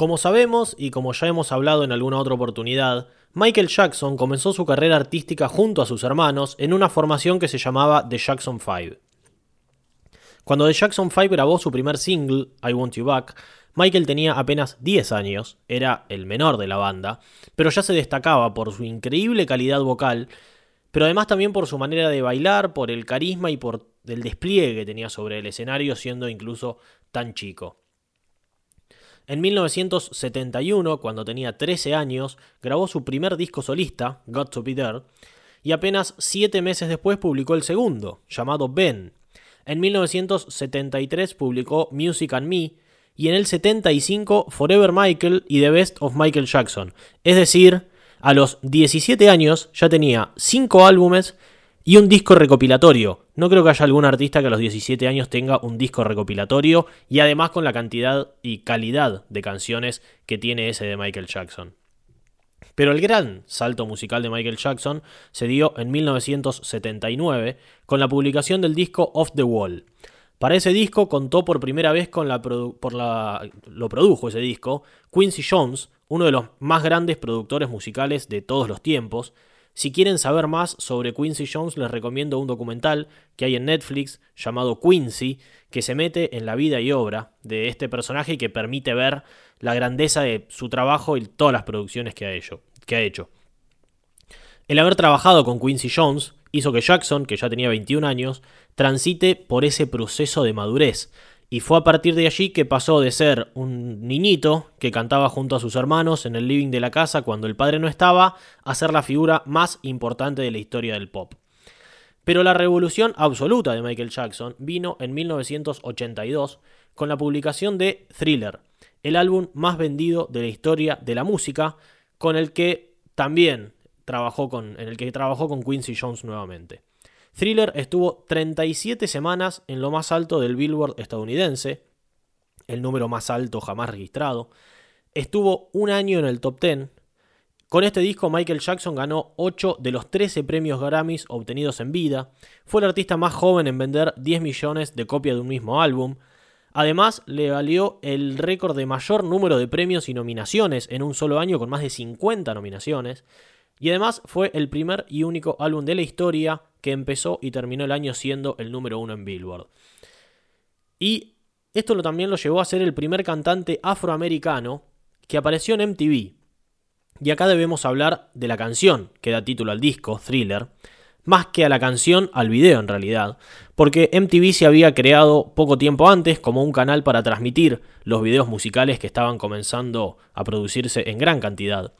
Como sabemos y como ya hemos hablado en alguna otra oportunidad, Michael Jackson comenzó su carrera artística junto a sus hermanos en una formación que se llamaba The Jackson 5. Cuando The Jackson 5 grabó su primer single, I Want You Back, Michael tenía apenas 10 años, era el menor de la banda, pero ya se destacaba por su increíble calidad vocal, pero además también por su manera de bailar, por el carisma y por el despliegue que tenía sobre el escenario siendo incluso tan chico. En 1971, cuando tenía 13 años, grabó su primer disco solista, Got to Be There, y apenas 7 meses después publicó el segundo, llamado Ben. En 1973 publicó Music and Me, y en el 75 Forever Michael y The Best of Michael Jackson. Es decir, a los 17 años ya tenía 5 álbumes y un disco recopilatorio. No creo que haya algún artista que a los 17 años tenga un disco recopilatorio y además con la cantidad y calidad de canciones que tiene ese de Michael Jackson. Pero el gran salto musical de Michael Jackson se dio en 1979 con la publicación del disco Off the Wall. Para ese disco contó por primera vez con la, por la lo produjo ese disco Quincy Jones, uno de los más grandes productores musicales de todos los tiempos, si quieren saber más sobre Quincy Jones, les recomiendo un documental que hay en Netflix llamado Quincy, que se mete en la vida y obra de este personaje y que permite ver la grandeza de su trabajo y todas las producciones que ha hecho. Que ha hecho. El haber trabajado con Quincy Jones hizo que Jackson, que ya tenía 21 años, transite por ese proceso de madurez y fue a partir de allí que pasó de ser un niñito que cantaba junto a sus hermanos en el living de la casa cuando el padre no estaba, a ser la figura más importante de la historia del pop. Pero la revolución absoluta de Michael Jackson vino en 1982 con la publicación de Thriller, el álbum más vendido de la historia de la música, con el que también trabajó con, en el que trabajó con Quincy Jones nuevamente. Thriller estuvo 37 semanas en lo más alto del Billboard estadounidense, el número más alto jamás registrado. Estuvo un año en el top 10. Con este disco Michael Jackson ganó 8 de los 13 premios Grammys obtenidos en vida. Fue el artista más joven en vender 10 millones de copias de un mismo álbum. Además, le valió el récord de mayor número de premios y nominaciones en un solo año con más de 50 nominaciones. Y además fue el primer y único álbum de la historia que empezó y terminó el año siendo el número uno en Billboard. Y esto lo, también lo llevó a ser el primer cantante afroamericano que apareció en MTV. Y acá debemos hablar de la canción que da título al disco, Thriller, más que a la canción, al video en realidad, porque MTV se había creado poco tiempo antes como un canal para transmitir los videos musicales que estaban comenzando a producirse en gran cantidad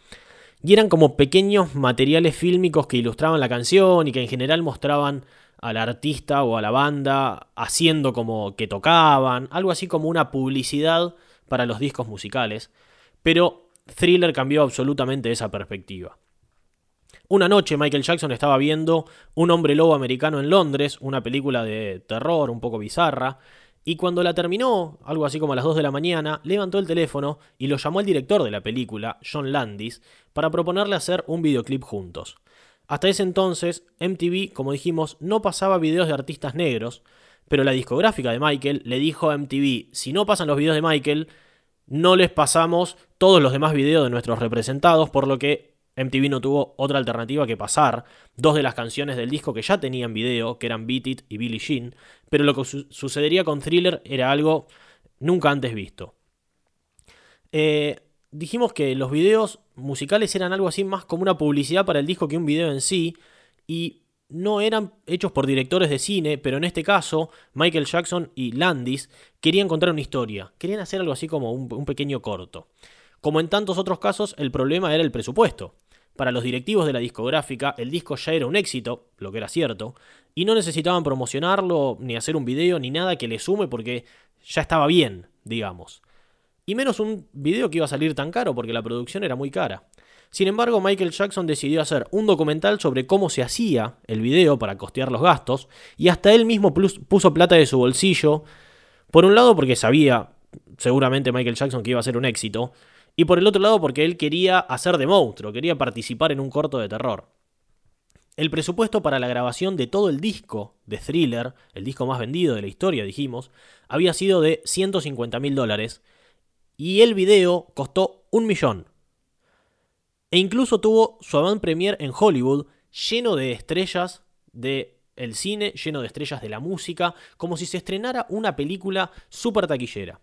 y eran como pequeños materiales fílmicos que ilustraban la canción y que en general mostraban al artista o a la banda haciendo como que tocaban, algo así como una publicidad para los discos musicales, pero Thriller cambió absolutamente esa perspectiva. Una noche Michael Jackson estaba viendo Un hombre lobo americano en Londres, una película de terror un poco bizarra, y cuando la terminó, algo así como a las 2 de la mañana, levantó el teléfono y lo llamó al director de la película, John Landis, para proponerle hacer un videoclip juntos. Hasta ese entonces, MTV, como dijimos, no pasaba videos de artistas negros, pero la discográfica de Michael le dijo a MTV, si no pasan los videos de Michael, no les pasamos todos los demás videos de nuestros representados, por lo que MTV no tuvo otra alternativa que pasar dos de las canciones del disco que ya tenían video, que eran Beat It y Billie Jean, pero lo que sucedería con Thriller era algo nunca antes visto. Eh, dijimos que los videos musicales eran algo así más como una publicidad para el disco que un video en sí, y no eran hechos por directores de cine, pero en este caso Michael Jackson y Landis querían contar una historia, querían hacer algo así como un pequeño corto. Como en tantos otros casos, el problema era el presupuesto. Para los directivos de la discográfica, el disco ya era un éxito, lo que era cierto, y no necesitaban promocionarlo, ni hacer un video, ni nada que le sume porque ya estaba bien, digamos. Y menos un video que iba a salir tan caro porque la producción era muy cara. Sin embargo, Michael Jackson decidió hacer un documental sobre cómo se hacía el video para costear los gastos, y hasta él mismo puso plata de su bolsillo, por un lado porque sabía, seguramente Michael Jackson, que iba a ser un éxito, y por el otro lado porque él quería hacer de monstruo, quería participar en un corto de terror. El presupuesto para la grabación de todo el disco de Thriller, el disco más vendido de la historia, dijimos, había sido de 150 mil dólares, y el video costó un millón. E incluso tuvo su avant premier en Hollywood, lleno de estrellas del el cine, lleno de estrellas de la música, como si se estrenara una película súper taquillera.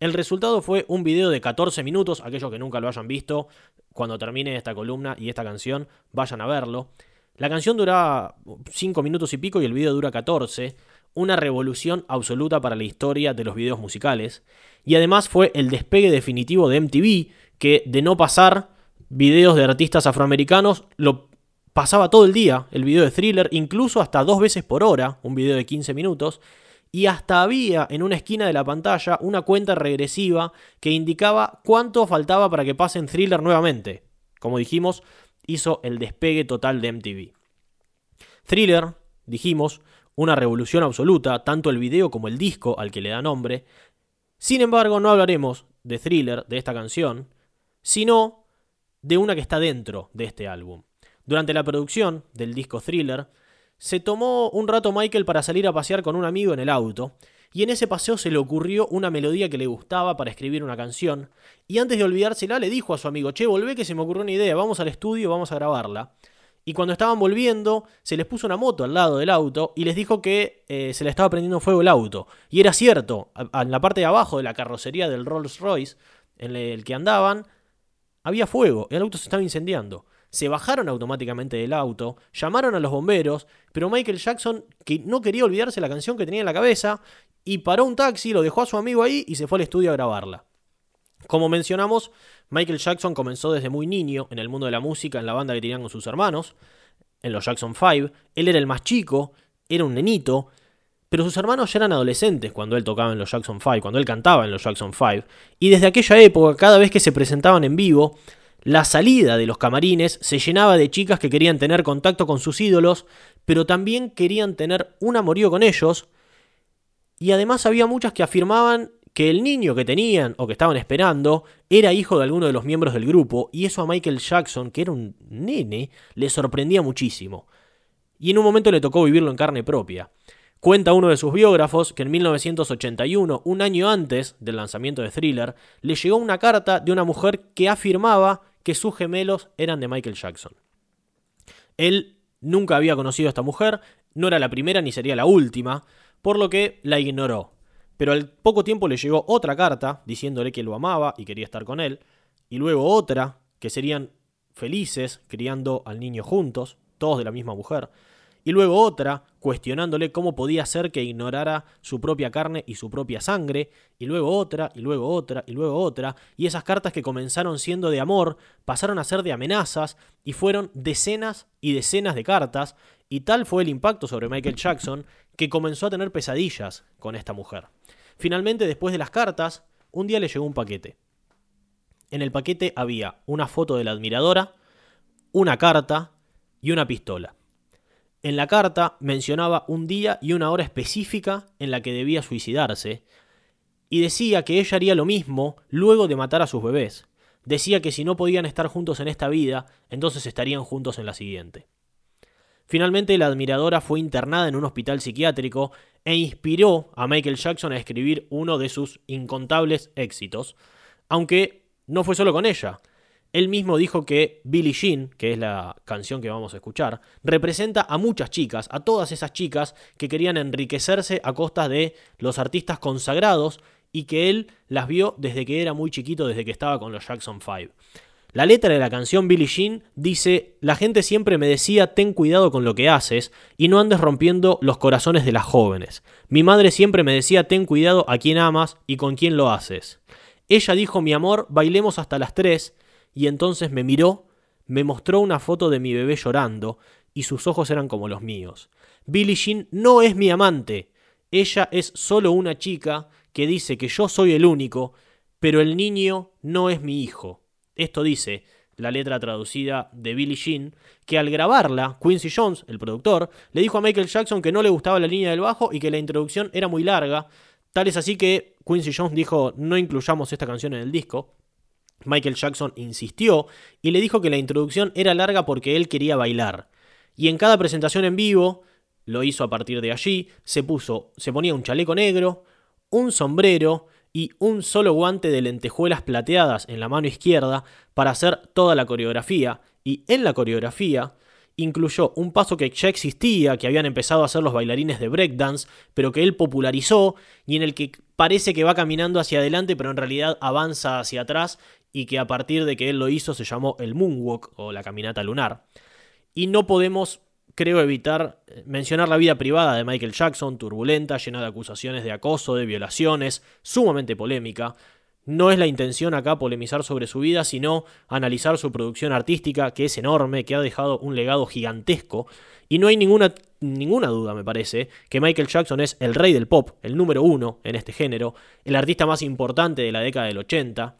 El resultado fue un video de 14 minutos, aquellos que nunca lo hayan visto, cuando termine esta columna y esta canción, vayan a verlo. La canción dura 5 minutos y pico y el video dura 14, una revolución absoluta para la historia de los videos musicales, y además fue el despegue definitivo de MTV, que de no pasar videos de artistas afroamericanos, lo pasaba todo el día, el video de thriller, incluso hasta dos veces por hora, un video de 15 minutos, y hasta había en una esquina de la pantalla una cuenta regresiva que indicaba cuánto faltaba para que pasen thriller nuevamente. Como dijimos, hizo el despegue total de MTV. Thriller, dijimos, una revolución absoluta, tanto el video como el disco al que le da nombre. Sin embargo, no hablaremos de Thriller, de esta canción, sino de una que está dentro de este álbum. Durante la producción del disco Thriller, se tomó un rato Michael para salir a pasear con un amigo en el auto, y en ese paseo se le ocurrió una melodía que le gustaba para escribir una canción, y antes de olvidársela le dijo a su amigo, che, volvé que se me ocurrió una idea, vamos al estudio, vamos a grabarla. Y cuando estaban volviendo, se les puso una moto al lado del auto y les dijo que eh, se le estaba prendiendo fuego el auto. Y era cierto, en la parte de abajo de la carrocería del Rolls Royce en el que andaban, había fuego, el auto se estaba incendiando. Se bajaron automáticamente del auto, llamaron a los bomberos, pero Michael Jackson, que no quería olvidarse la canción que tenía en la cabeza, y paró un taxi, lo dejó a su amigo ahí y se fue al estudio a grabarla. Como mencionamos, Michael Jackson comenzó desde muy niño en el mundo de la música en la banda que tenían con sus hermanos, en los Jackson 5. Él era el más chico, era un nenito, pero sus hermanos ya eran adolescentes cuando él tocaba en los Jackson 5, cuando él cantaba en los Jackson 5. Y desde aquella época, cada vez que se presentaban en vivo, la salida de los camarines se llenaba de chicas que querían tener contacto con sus ídolos, pero también querían tener un amorío con ellos. Y además había muchas que afirmaban que el niño que tenían o que estaban esperando era hijo de alguno de los miembros del grupo, y eso a Michael Jackson, que era un nene, le sorprendía muchísimo. Y en un momento le tocó vivirlo en carne propia. Cuenta uno de sus biógrafos que en 1981, un año antes del lanzamiento de Thriller, le llegó una carta de una mujer que afirmaba que sus gemelos eran de Michael Jackson. Él nunca había conocido a esta mujer, no era la primera ni sería la última, por lo que la ignoró. Pero al poco tiempo le llegó otra carta diciéndole que lo amaba y quería estar con él, y luego otra que serían felices criando al niño juntos, todos de la misma mujer y luego otra cuestionándole cómo podía ser que ignorara su propia carne y su propia sangre, y luego otra, y luego otra, y luego otra, y esas cartas que comenzaron siendo de amor pasaron a ser de amenazas, y fueron decenas y decenas de cartas, y tal fue el impacto sobre Michael Jackson que comenzó a tener pesadillas con esta mujer. Finalmente, después de las cartas, un día le llegó un paquete. En el paquete había una foto de la admiradora, una carta y una pistola. En la carta mencionaba un día y una hora específica en la que debía suicidarse, y decía que ella haría lo mismo luego de matar a sus bebés. Decía que si no podían estar juntos en esta vida, entonces estarían juntos en la siguiente. Finalmente la admiradora fue internada en un hospital psiquiátrico e inspiró a Michael Jackson a escribir uno de sus incontables éxitos, aunque no fue solo con ella. Él mismo dijo que Billie Jean, que es la canción que vamos a escuchar, representa a muchas chicas, a todas esas chicas que querían enriquecerse a costa de los artistas consagrados y que él las vio desde que era muy chiquito, desde que estaba con los Jackson 5. La letra de la canción Billie Jean dice, la gente siempre me decía, ten cuidado con lo que haces y no andes rompiendo los corazones de las jóvenes. Mi madre siempre me decía, ten cuidado a quién amas y con quién lo haces. Ella dijo, mi amor, bailemos hasta las 3 y entonces me miró, me mostró una foto de mi bebé llorando, y sus ojos eran como los míos. Billie Jean no es mi amante, ella es solo una chica que dice que yo soy el único, pero el niño no es mi hijo. Esto dice la letra traducida de Billie Jean, que al grabarla, Quincy Jones, el productor, le dijo a Michael Jackson que no le gustaba la línea del bajo y que la introducción era muy larga. Tal es así que Quincy Jones dijo no incluyamos esta canción en el disco. Michael Jackson insistió y le dijo que la introducción era larga porque él quería bailar. Y en cada presentación en vivo, lo hizo a partir de allí, se puso, se ponía un chaleco negro, un sombrero y un solo guante de lentejuelas plateadas en la mano izquierda para hacer toda la coreografía. Y en la coreografía incluyó un paso que ya existía, que habían empezado a hacer los bailarines de breakdance, pero que él popularizó y en el que parece que va caminando hacia adelante, pero en realidad avanza hacia atrás y que a partir de que él lo hizo se llamó el moonwalk o la caminata lunar. Y no podemos, creo, evitar eh, mencionar la vida privada de Michael Jackson, turbulenta, llena de acusaciones de acoso, de violaciones, sumamente polémica. No es la intención acá polemizar sobre su vida, sino analizar su producción artística, que es enorme, que ha dejado un legado gigantesco. Y no hay ninguna, ninguna duda, me parece, que Michael Jackson es el rey del pop, el número uno en este género, el artista más importante de la década del 80.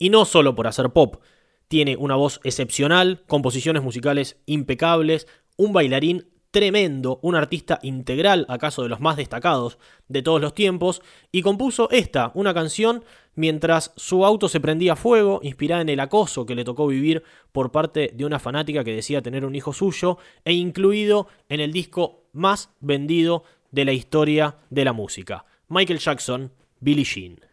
Y no solo por hacer pop, tiene una voz excepcional, composiciones musicales impecables, un bailarín tremendo, un artista integral, acaso de los más destacados de todos los tiempos, y compuso esta, una canción mientras su auto se prendía fuego, inspirada en el acoso que le tocó vivir por parte de una fanática que decía tener un hijo suyo, e incluido en el disco más vendido de la historia de la música. Michael Jackson, Billie Jean.